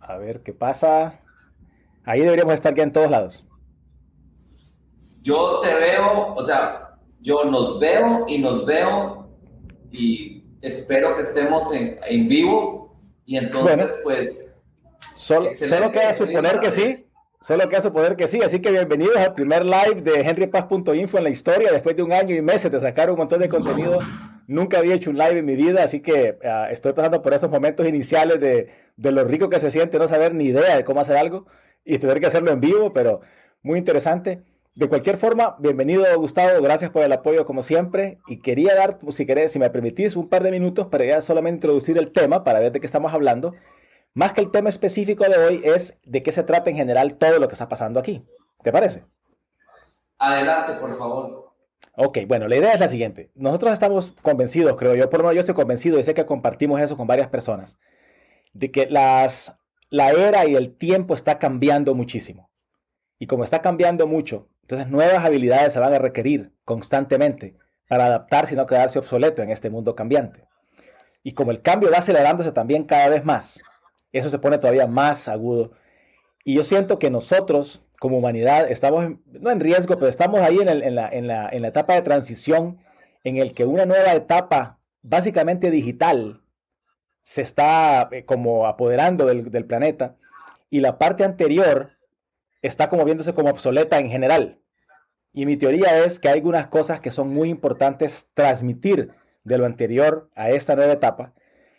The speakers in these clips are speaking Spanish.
A ver qué pasa. Ahí deberíamos estar ya en todos lados. Yo te veo, o sea, yo nos veo y nos veo y espero que estemos en, en vivo y entonces pues... Solo, solo queda suponer que sí. Solo queda suponer que sí. Así que bienvenidos al primer live de henrypaz.info en la historia. Después de un año y meses de sacar un montón de contenido, nunca había hecho un live en mi vida. Así que ah, estoy pasando por esos momentos iniciales de, de lo rico que se siente no saber ni idea de cómo hacer algo y tener que hacerlo en vivo, pero muy interesante. De cualquier forma, bienvenido Gustavo, gracias por el apoyo como siempre y quería dar, si querés, si me permitís, un par de minutos para ya solamente introducir el tema para ver de qué estamos hablando. Más que el tema específico de hoy es de qué se trata en general todo lo que está pasando aquí. ¿Te parece? Adelante, por favor. Ok, bueno, la idea es la siguiente. Nosotros estamos convencidos, creo yo, por lo menos yo estoy convencido y sé que compartimos eso con varias personas, de que las, la era y el tiempo está cambiando muchísimo. Y como está cambiando mucho, entonces nuevas habilidades se van a requerir constantemente para adaptarse y no quedarse obsoleto en este mundo cambiante. Y como el cambio va acelerándose también cada vez más, eso se pone todavía más agudo. Y yo siento que nosotros, como humanidad, estamos, no en riesgo, pero estamos ahí en, la, etapa de transición en el que una nueva etapa, básicamente digital, se está eh, como apoderando del, del planeta y la parte anterior está como viéndose como obsoleta en general. Y mi teoría es que hay algunas cosas que son muy importantes transmitir de lo anterior a esta nueva etapa.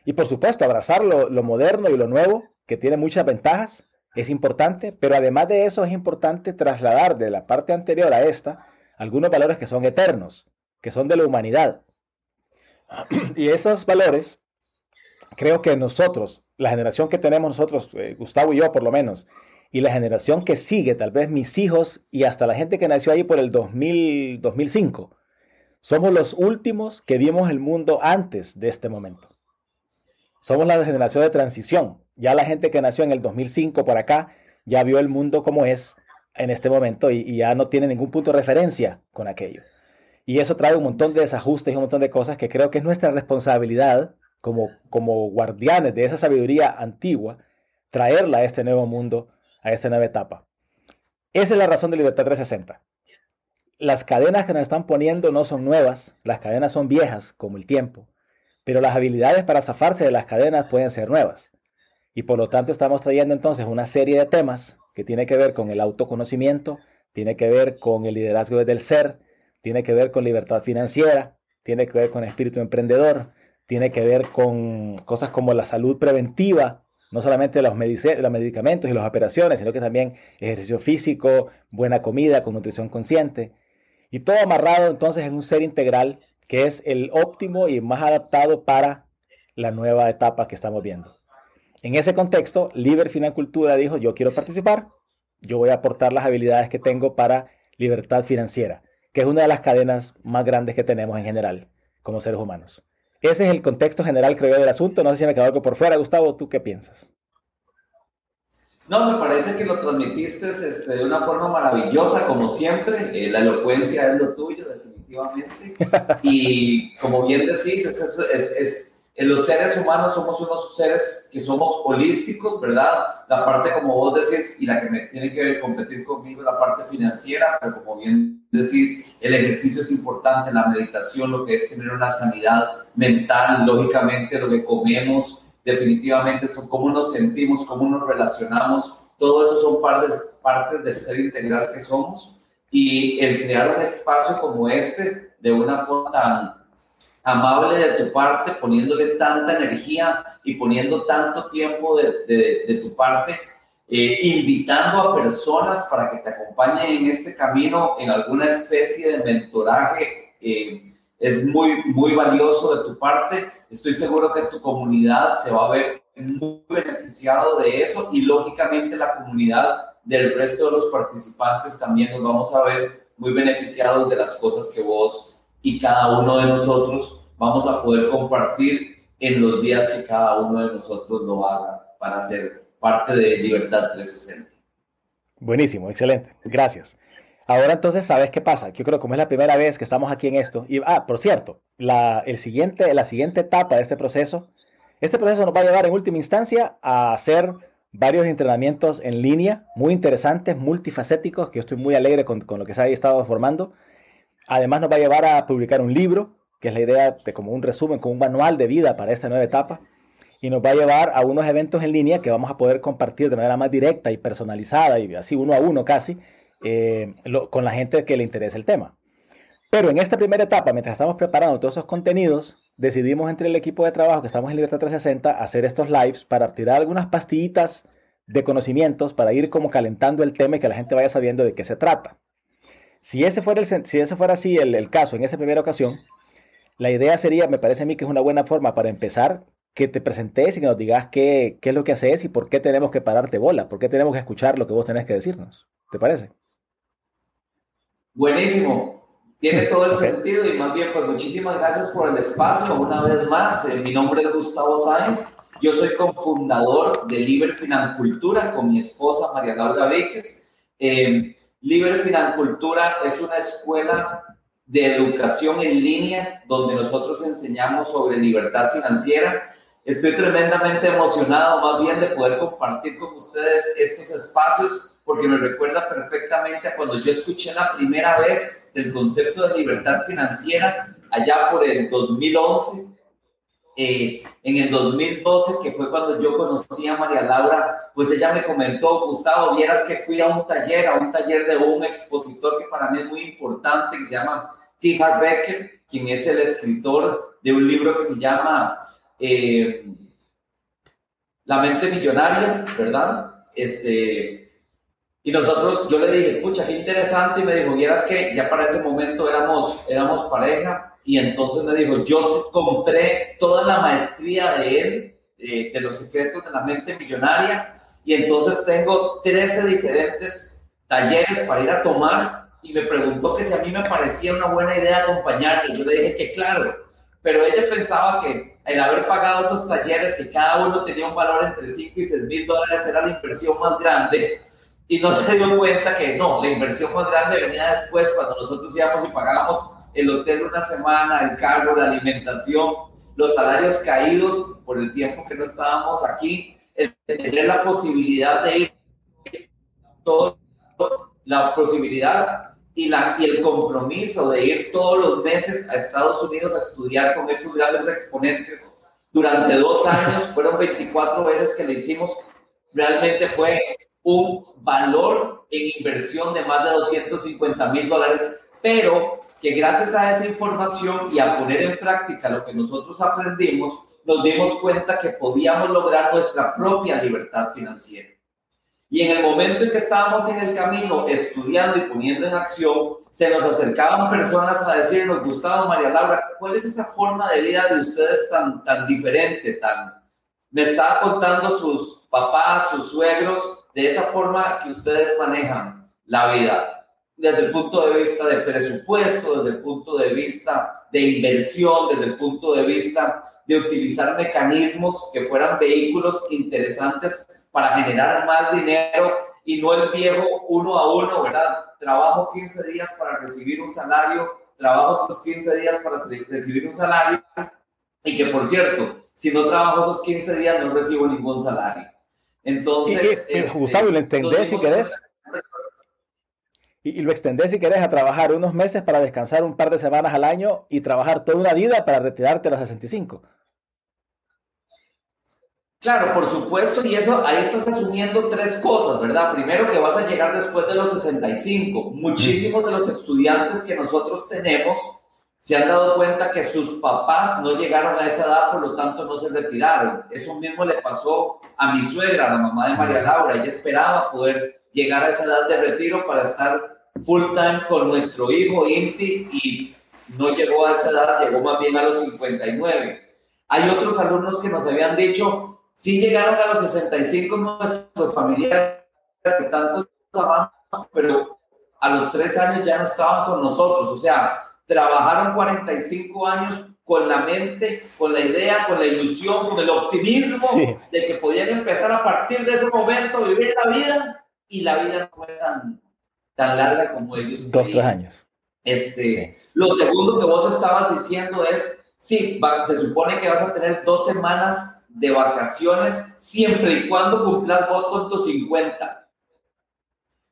Y por supuesto, abrazar lo, moderno y lo nuevo, que tiene muchas ventajas, es importante, pero además de eso es importante trasladar de la parte anterior a esta algunos valores que son eternos, que son de la humanidad. Y esos valores, creo que nosotros, la generación que tenemos nosotros, eh, Gustavo y yo por lo menos, y la generación que sigue, tal vez mis hijos y hasta la gente que nació ahí por el 2000, 2005, somos los últimos que vimos el mundo antes de este momento. Somos la generación de transición. Ya la gente que nació en el 2005 por acá ya vio el mundo como es en este momento y, ya no tiene ningún punto de referencia con aquello. Y eso trae un montón de desajustes y un montón de cosas que creo que es nuestra responsabilidad como, como guardianes de esa sabiduría antigua, traerla a este nuevo mundo a esta nueva etapa. Esa es la razón de Libertad 360. Las cadenas que nos están poniendo no son nuevas, las cadenas son viejas, como el tiempo, pero las habilidades para zafarse de las cadenas pueden ser nuevas. Y por lo tanto estamos trayendo entonces una serie de temas que tiene que ver con el autoconocimiento, tiene que ver con el liderazgo desde el ser, tiene que ver con libertad financiera, tiene que ver con espíritu emprendedor, tiene que ver con cosas como la salud preventiva, no solamente los, los medicamentos y las operaciones, sino que también ejercicio físico, buena comida con nutrición consciente. Y todo amarrado entonces en un ser integral que es el óptimo y más adaptado para la nueva etapa que estamos viendo. En ese contexto, Liber Cultura dijo, yo quiero participar, yo voy a aportar las habilidades que tengo para libertad financiera, que es una de las cadenas más grandes que tenemos en general como seres humanos. Ese es el contexto general, creo yo, del asunto. No sé si me quedó algo por fuera. Gustavo, ¿tú qué piensas? No, me parece que lo transmitiste este, de una forma maravillosa, como siempre. Eh, la elocuencia es lo tuyo, definitivamente. Y como bien decís, es, los seres humanos somos unos seres que somos holísticos, ¿verdad? La parte, como vos decís, y la que me tiene que competir conmigo, la parte financiera, pero como bien decís, el ejercicio es importante, la meditación, lo que es tener una sanidad mental, lógicamente, lo que comemos, definitivamente, son cómo nos sentimos, cómo nos relacionamos, todo eso son partes, partes del ser integral que somos. Y el crear un espacio como este, de una forma tan amable de tu parte, poniéndole tanta energía y poniendo tanto tiempo de, tu parte, eh, invitando a personas para que te acompañen en este camino, en alguna especie de mentoraje, eh, es muy, muy valioso de tu parte. Estoy seguro que tu comunidad se va a ver muy beneficiado de eso y lógicamente la comunidad del resto de los participantes también nos vamos a ver muy beneficiados de las cosas que vos y cada uno de nosotros vamos a poder compartir en los días que cada uno de nosotros lo haga para ser parte de Libertad 360. Buenísimo, excelente, gracias. Ahora entonces, ¿sabes qué pasa? Yo creo que como es la primera vez que estamos aquí en esto, y, ah, por cierto, la, el siguiente, la siguiente etapa de este proceso Este proceso nos va a llevar en última instancia a hacer varios entrenamientos en línea, muy interesantes, multifacéticos, que yo estoy muy alegre con, con lo que se ha estado formando. Además nos va a llevar a publicar un libro, que es la idea de como un resumen, como un manual de vida para esta nueva etapa. Y nos va a llevar a unos eventos en línea que vamos a poder compartir de manera más directa y personalizada y así uno a uno casi eh, con la gente que le interesa el tema. Pero en esta primera etapa, mientras estamos preparando todos esos contenidos, decidimos entre el equipo de trabajo que estamos en Libertad 360 hacer estos lives para tirar algunas pastillitas de conocimientos para ir como calentando el tema y que la gente vaya sabiendo de qué se trata. Si ese fuera, el, si ese fuera así el, el caso en esa primera ocasión, la idea sería, me parece a mí que es una buena forma para empezar, que te presentes y que nos digas qué, qué es lo que haces y por qué tenemos que pararte bola, por qué tenemos que escuchar lo que vos tenés que decirnos. ¿Te parece? Buenísimo. Tiene todo el sentido y más bien, pues muchísimas gracias por el espacio. Una vez más, eh, mi nombre es Gustavo Sáenz. Yo soy cofundador de Liber Financultura con mi esposa María Laura Víquez. Eh, Liber Financultura es una escuela de educación en línea donde nosotros enseñamos sobre libertad financiera. Estoy tremendamente emocionado más bien de poder compartir con ustedes estos espacios porque me recuerda perfectamente a cuando yo escuché la primera vez del concepto de libertad financiera allá por el 2011. Eh, en el 2012, que fue cuando yo conocí a María Laura, pues ella me comentó, Gustavo, vieras que fui a un taller, a un taller de un expositor que para mí es muy importante, que se llama T. Becker, quien es el escritor de un libro que se llama eh, La mente millonaria, ¿verdad? Este, y nosotros, yo le dije, pucha, qué interesante, y me dijo, vieras que ya para ese momento éramos, éramos pareja, y entonces me dijo, yo compré toda la maestría de él, eh, de los secretos de la mente millonaria, y entonces tengo 13 diferentes talleres para ir a tomar, y me preguntó que si a mí me parecía una buena idea acompañarle, yo le dije que claro, pero ella pensaba que el haber pagado esos talleres, que cada uno tenía un valor entre 5 y 6 mil dólares, era la inversión más grande, y no se dio cuenta que no, la inversión más grande venía después cuando nosotros íbamos y pagábamos el hotel una semana, el cargo, la alimentación, los salarios caídos por el tiempo que no estábamos aquí, el tener la posibilidad de ir, todo, la posibilidad y, la, y el compromiso de ir todos los meses a Estados Unidos a estudiar con esos grandes exponentes durante dos años, fueron 24 veces que lo hicimos, realmente fue un valor en inversión de más de 250 mil dólares, pero que gracias a esa información y a poner en práctica lo que nosotros aprendimos, nos dimos cuenta que podíamos lograr nuestra propia libertad financiera. Y en el momento en que estábamos en el camino estudiando y poniendo en acción, se nos acercaban personas a decirnos, Gustavo, María Laura, ¿cuál es esa forma de vida de ustedes tan, tan diferente? Tan... Me estaba contando sus papás, sus suegros, de esa forma que ustedes manejan la vida, desde el punto de vista de presupuesto, desde el punto de vista de inversión, desde el punto de vista de utilizar mecanismos que fueran vehículos interesantes para generar más dinero y no el viejo uno a uno, ¿verdad? Trabajo 15 días para recibir un salario, trabajo otros 15 días para recibir un salario y que por cierto, si no trabajo esos 15 días no recibo ningún salario. Entonces. Y, este, Gustavo, y lo entendés si querés. Y, lo extendés si querés a trabajar unos meses para descansar un par de semanas al año y trabajar toda una vida para retirarte a los 65. Claro, por supuesto, y eso ahí estás asumiendo tres cosas, ¿verdad? Primero que vas a llegar después de los 65. Muchísimos de los estudiantes que nosotros tenemos se han dado cuenta que sus papás no llegaron a esa edad, por lo tanto no se retiraron. Eso mismo le pasó a mi suegra, la mamá de María Laura. Ella esperaba poder llegar a esa edad de retiro para estar full time con nuestro hijo Inti y no llegó a esa edad, llegó más bien a los 59. Hay otros alumnos que nos habían dicho, sí llegaron a los 65 nuestros familiares que tanto amamos, pero a los tres años ya no estaban con nosotros. O sea, trabajaron 45 años con la mente, con la idea, con la ilusión, con el optimismo de que podían empezar a partir de ese momento a vivir la vida y la vida no fue tan, tan larga como ellos. Dos, tres años. Este, Lo segundo que vos estabas diciendo es, sí, se supone que vas a tener dos semanas de vacaciones siempre y cuando cumplas vos con tus 50.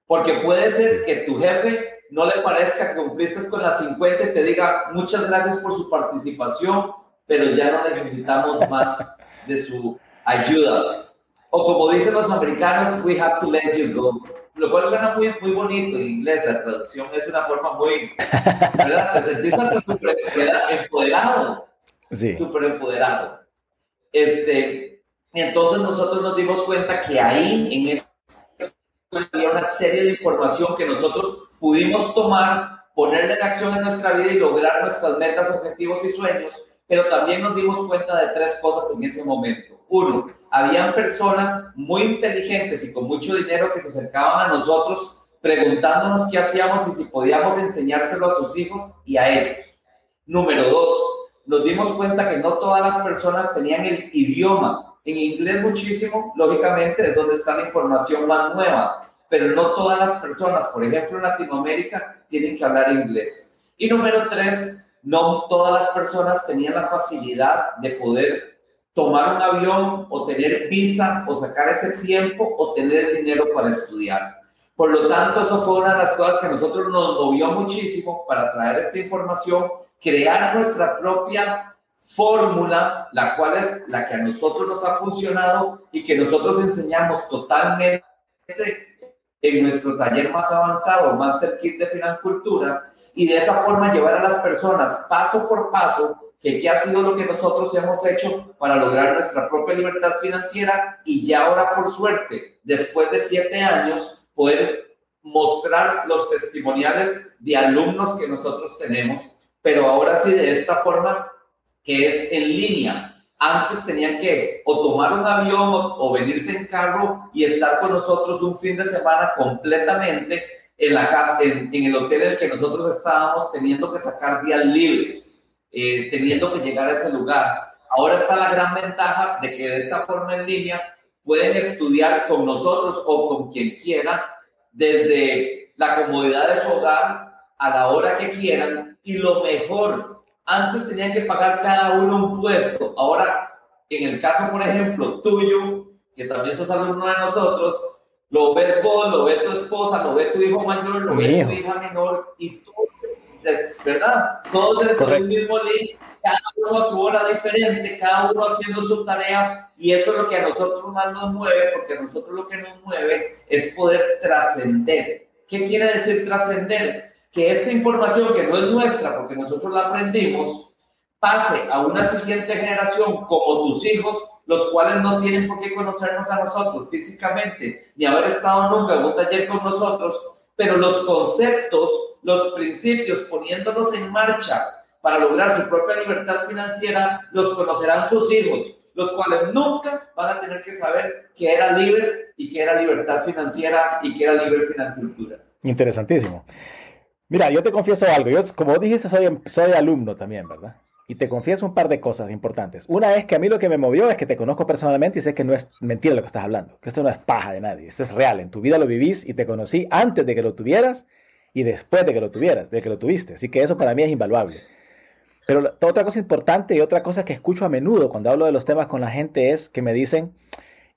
Porque puede ser que tu jefe no le parezca que cumpliste con las 50 y te diga muchas gracias por su participación, pero ya no necesitamos más de su ayuda. O como dicen los americanos, we have to let you go. Lo cual suena muy, muy bonito en inglés, la traducción es una forma muy, ¿verdad? Te sentís hasta súper empoderado. Sí. Súper empoderado. Este, y entonces nosotros nos dimos cuenta que ahí, en esta había una serie de información que nosotros pudimos tomar, ponerla en acción en nuestra vida y lograr nuestras metas, objetivos y sueños, pero también nos dimos cuenta de tres cosas en ese momento. Uno, habían personas muy inteligentes y con mucho dinero que se acercaban a nosotros preguntándonos qué hacíamos y si podíamos enseñárselo a sus hijos y a ellos. Número dos, nos dimos cuenta que no todas las personas tenían el idioma. En inglés muchísimo, lógicamente, es donde está la información más nueva, pero no todas las personas, por ejemplo en Latinoamérica, tienen que hablar inglés. Y número tres, no todas las personas tenían la facilidad de poder tomar un avión o tener visa o sacar ese tiempo o tener el dinero para estudiar. Por lo tanto, eso fue una de las cosas que a nosotros nos movió muchísimo para traer esta información crear nuestra propia fórmula, la cual es la que a nosotros nos ha funcionado y que nosotros enseñamos totalmente en nuestro taller más avanzado, Master Kit de Financultura, y de esa forma llevar a las personas paso por paso que qué ha sido lo que nosotros hemos hecho para lograr nuestra propia libertad financiera y ya ahora por suerte, después de siete años, poder mostrar los testimoniales de alumnos que nosotros tenemos pero ahora sí de esta forma que es en línea. Antes tenían que o tomar un avión o, venirse en carro y estar con nosotros un fin de semana completamente en la casa, en, el hotel en el que nosotros estábamos, teniendo que sacar días libres, eh, teniendo que llegar a ese lugar. Ahora está la gran ventaja de que de esta forma en línea pueden estudiar con nosotros o con quien quiera desde la comodidad de su hogar a la hora que quieran y lo mejor, antes tenían que pagar cada uno un puesto, ahora en el caso, por ejemplo, tuyo, que también sos alumno de nosotros, lo ves vos, lo ve tu esposa, lo ve tu hijo mayor, lo ve tu hija menor y todo, ¿verdad? Todos dentro del mismo link, cada uno a su hora diferente, cada uno haciendo su tarea y eso es lo que a nosotros más nos mueve, porque a nosotros lo que nos mueve es poder trascender. ¿Qué quiere decir trascender? Que esta información que no es nuestra porque nosotros la aprendimos, pase a una siguiente generación como tus hijos, los cuales no tienen por qué conocernos a nosotros físicamente, ni haber estado nunca en un taller con nosotros, pero los conceptos, los principios, poniéndolos en marcha para lograr su propia libertad financiera, los conocerán sus hijos, los cuales nunca van a tener que saber que era libre y que era libertad financiera y que era libre financiera. Interesantísimo. Mira, yo te confieso algo. Yo, como dijiste, soy, soy alumno también, ¿verdad? Y te confieso un par de cosas importantes. Una es que a mí lo que me movió es que te conozco personalmente y sé que no es mentira lo que estás hablando, que esto no es paja de nadie, esto es real. En tu vida lo vivís y te conocí antes de que lo tuvieras y después de que lo tuvieras, de que lo tuviste. Así que eso para mí es invaluable. Pero otra cosa importante y otra cosa que escucho a menudo cuando hablo de los temas con la gente es que me dicen,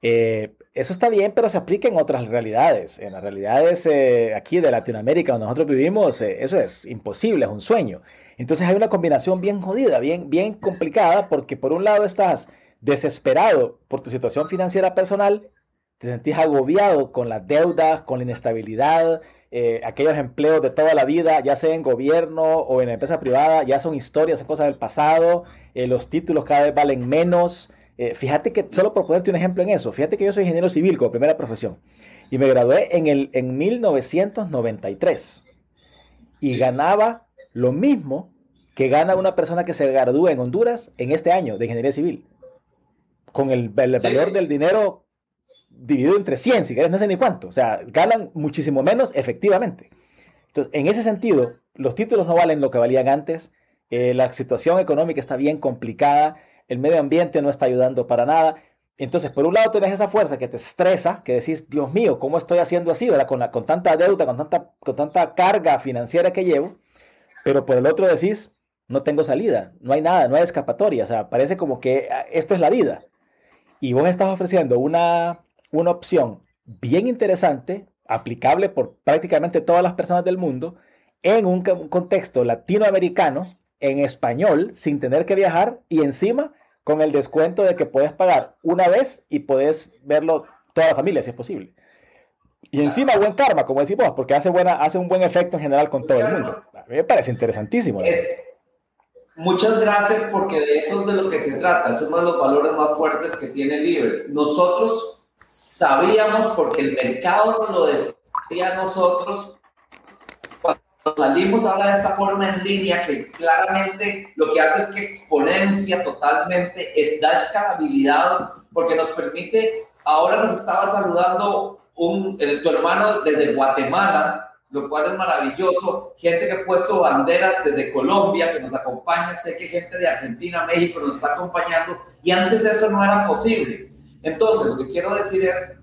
eh, eso está bien, pero se aplica en otras realidades. En las realidades eh, aquí de Latinoamérica donde nosotros vivimos, eh, eso es imposible, es un sueño. Entonces hay una combinación bien jodida, bien, bien complicada, porque por un lado estás desesperado por tu situación financiera personal, te sentís agobiado con las deudas, con la inestabilidad, eh, aquellos empleos de toda la vida, ya sea en gobierno o en empresa privada, ya son historias, son cosas del pasado, los títulos cada vez valen menos. Eh, fíjate que, solo por ponerte un ejemplo en eso, fíjate que yo soy ingeniero civil como primera profesión y me gradué en, el, en 1993 y ganaba lo mismo que gana una persona que se gradúa en Honduras en este año de ingeniería civil. Con el, valor del dinero dividido entre 100, si querés, no sé ni cuánto. O sea, ganan muchísimo menos efectivamente. Entonces, en ese sentido, los títulos no valen lo que valían antes. Eh, la situación económica está bien complicada el medio ambiente no está ayudando para nada. Entonces, por un lado tenés esa fuerza que te estresa, que decís, Dios mío, ¿cómo estoy haciendo así? ¿verdad? Con, con tanta deuda, con tanta, con tanta carga financiera que llevo. Pero por el otro decís, no tengo salida, no hay nada, no hay escapatoria. O sea, parece como que ah, esto es la vida. Y vos estás ofreciendo una, una opción bien interesante, aplicable por prácticamente todas las personas del mundo, en un contexto latinoamericano, en español, sin tener que viajar y encima con el descuento de que puedes pagar una vez y puedes verlo toda la familia, si es posible. Y encima buen karma, como decimos, porque hace, buena, hace un buen efecto en general con todo el mundo. A mí me parece interesantísimo. muchas gracias porque de eso es de lo que se trata. Es uno de los valores más fuertes que tiene Libre. Nosotros sabíamos, porque el mercado nos lo decía a nosotros, cuando salimos ahora de esta forma en línea, que claramente lo que hace es que exponencia totalmente, es, da escalabilidad, porque nos permite, ahora nos estaba saludando un, tu hermano desde Guatemala, lo cual es maravilloso. Gente que ha puesto banderas desde Colombia, que nos acompaña. Sé que gente de Argentina, México nos está acompañando. Y antes eso no era posible. Entonces, lo que quiero decir es,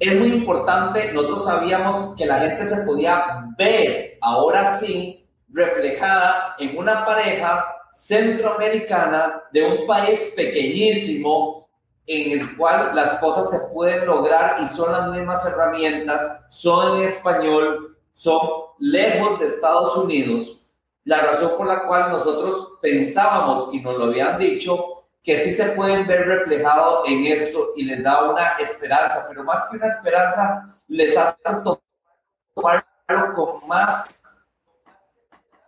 es muy importante, nosotros sabíamos que la gente se podía ver, ahora sí, reflejada en una pareja centroamericana de un país pequeñísimo en el cual las cosas se pueden lograr y son las mismas herramientas, son en español, son lejos de Estados Unidos. La razón por la cual nosotros pensábamos y nos lo habían dicho que sí se pueden ver reflejado en esto y les da una esperanza, pero más que una esperanza, les hace tomarlo con más,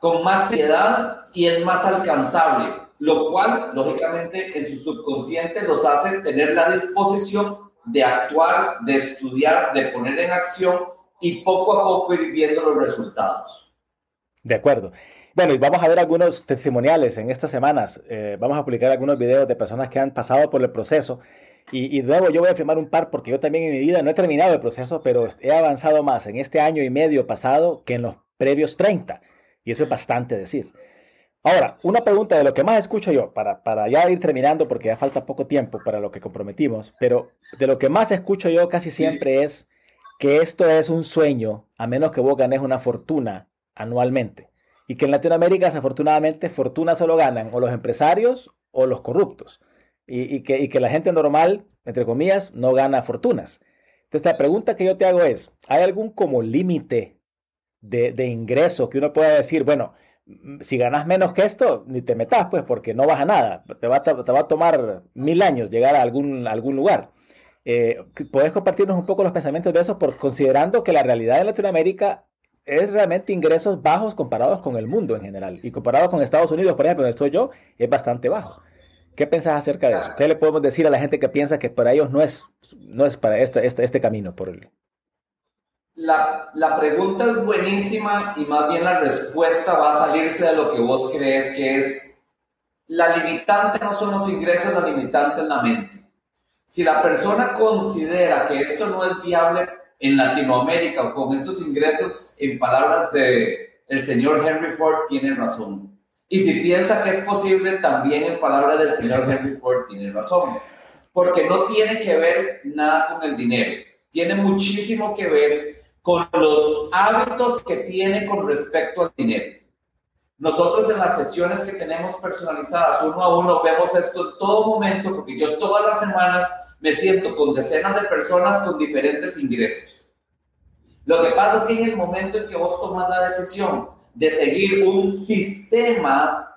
con más seriedad y es más alcanzable lo cual, lógicamente, en su subconsciente los hace tener la disposición de actuar, de estudiar, de poner en acción y poco a poco ir viendo los resultados. De acuerdo. Bueno, y vamos a ver algunos testimoniales en estas semanas. Eh, vamos a publicar algunos videos de personas que han pasado por el proceso. Y, y, luego yo voy a firmar un par porque yo también en mi vida no he terminado el proceso, pero he avanzado más en este año y medio pasado que en los previos 30. Y eso es bastante decir. Ahora, una pregunta de lo que más escucho yo, para, para ya ir terminando, porque ya falta poco tiempo para lo que comprometimos, pero de lo que más escucho yo casi siempre es que esto es un sueño, a menos que vos ganes una fortuna anualmente. Y que en Latinoamérica, desafortunadamente, fortuna solo ganan o los empresarios o los corruptos. Y, que, la gente normal, entre comillas, no gana fortunas. Entonces, la pregunta que yo te hago es, ¿hay algún como límite de, de ingreso que uno pueda decir, bueno, si ganas menos que esto, ni te metas, pues, porque no vas a nada. Te va, a tomar mil años llegar a algún, lugar. Eh, ¿Puedes compartirnos un poco los pensamientos de eso? Por, considerando que la realidad en Latinoamérica es realmente ingresos bajos comparados con el mundo en general. Y comparado con Estados Unidos, por ejemplo, donde estoy yo, es bastante bajo. ¿Qué pensás acerca de eso? ¿Qué le podemos decir a la gente que piensa que para ellos no es, no es para este, este, este camino por el, la, la, pregunta es buenísima y más bien la respuesta va a salirse de lo que vos crees que es la limitante no son los ingresos, la limitante es la mente. Si la persona considera que esto no es viable en Latinoamérica o con estos ingresos, en palabras de el señor Henry Ford, tiene razón. Y si piensa que es posible, también en palabras del señor Henry Ford, tiene razón. Porque no tiene que ver nada con el dinero. Tiene muchísimo que ver con los hábitos que tiene con respecto al dinero. Nosotros en las sesiones que tenemos personalizadas uno a uno vemos esto en todo momento porque yo todas las semanas me siento con decenas de personas con diferentes ingresos. Lo que pasa es que en el momento en que vos tomas la decisión de seguir un sistema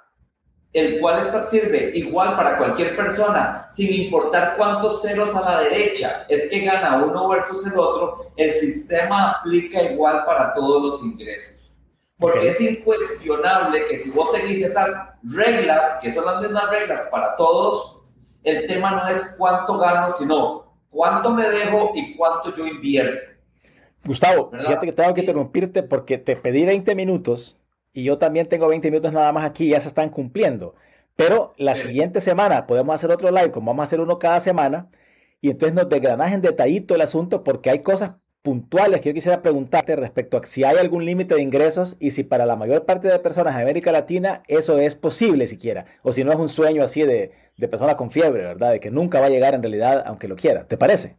el cual está, sirve igual para cualquier persona, sin importar cuántos ceros a la derecha es que gana uno versus el otro, el sistema aplica igual para todos los ingresos. Porque es incuestionable que si vos seguís esas reglas, que son las mismas reglas para todos, el tema no es cuánto gano, sino cuánto me dejo y cuánto yo invierto. Gustavo, fíjate que tengo que interrumpirte porque te pedí 20 minutos y yo también tengo 20 minutos nada más aquí, ya se están cumpliendo. Pero la siguiente semana podemos hacer otro live, como vamos a hacer uno cada semana, y entonces nos desgranas en detallito el asunto porque hay cosas puntuales que yo quisiera preguntarte respecto a si hay algún límite de ingresos y si para la mayor parte de personas de América Latina eso es posible siquiera, o si no es un sueño así de, de persona con fiebre, ¿verdad? De que nunca va a llegar en realidad aunque lo quiera. ¿Te parece?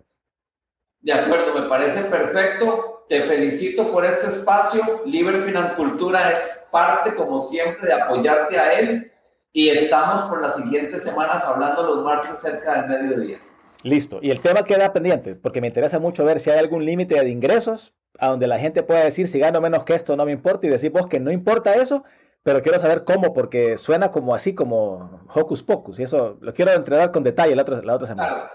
De acuerdo, me parece perfecto te felicito por este espacio. Libre Financultura es parte, como siempre, de apoyarte a él Y estamos por las siguientes semanas hablando los martes cerca del mediodía. Listo. Y el tema queda pendiente, porque me interesa mucho ver si hay algún límite de ingresos a donde la gente pueda decir si gano menos que esto no me importa y decir vos que no importa eso, pero quiero saber cómo, porque suena como así, como hocus pocus, y eso lo quiero entregar con detalle la otra, la otra semana.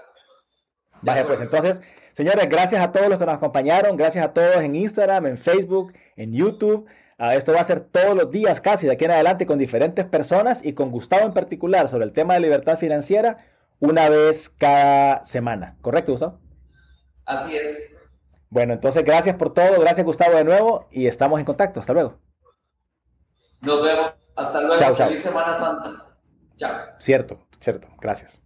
Vaya, pues entonces, señores, gracias a todos los que nos acompañaron, gracias a todos en Instagram, en Facebook, en YouTube. Ah, esto va a ser todos los días casi de aquí en adelante con diferentes personas y con Gustavo en particular sobre el tema de libertad financiera una vez cada semana. ¿Correcto, Gustavo? Así es. Bueno, entonces gracias por todo, gracias Gustavo de nuevo y estamos en contacto. Hasta luego. Nos vemos. Hasta luego. Feliz Semana Santa. Chao. Cierto, cierto. Gracias.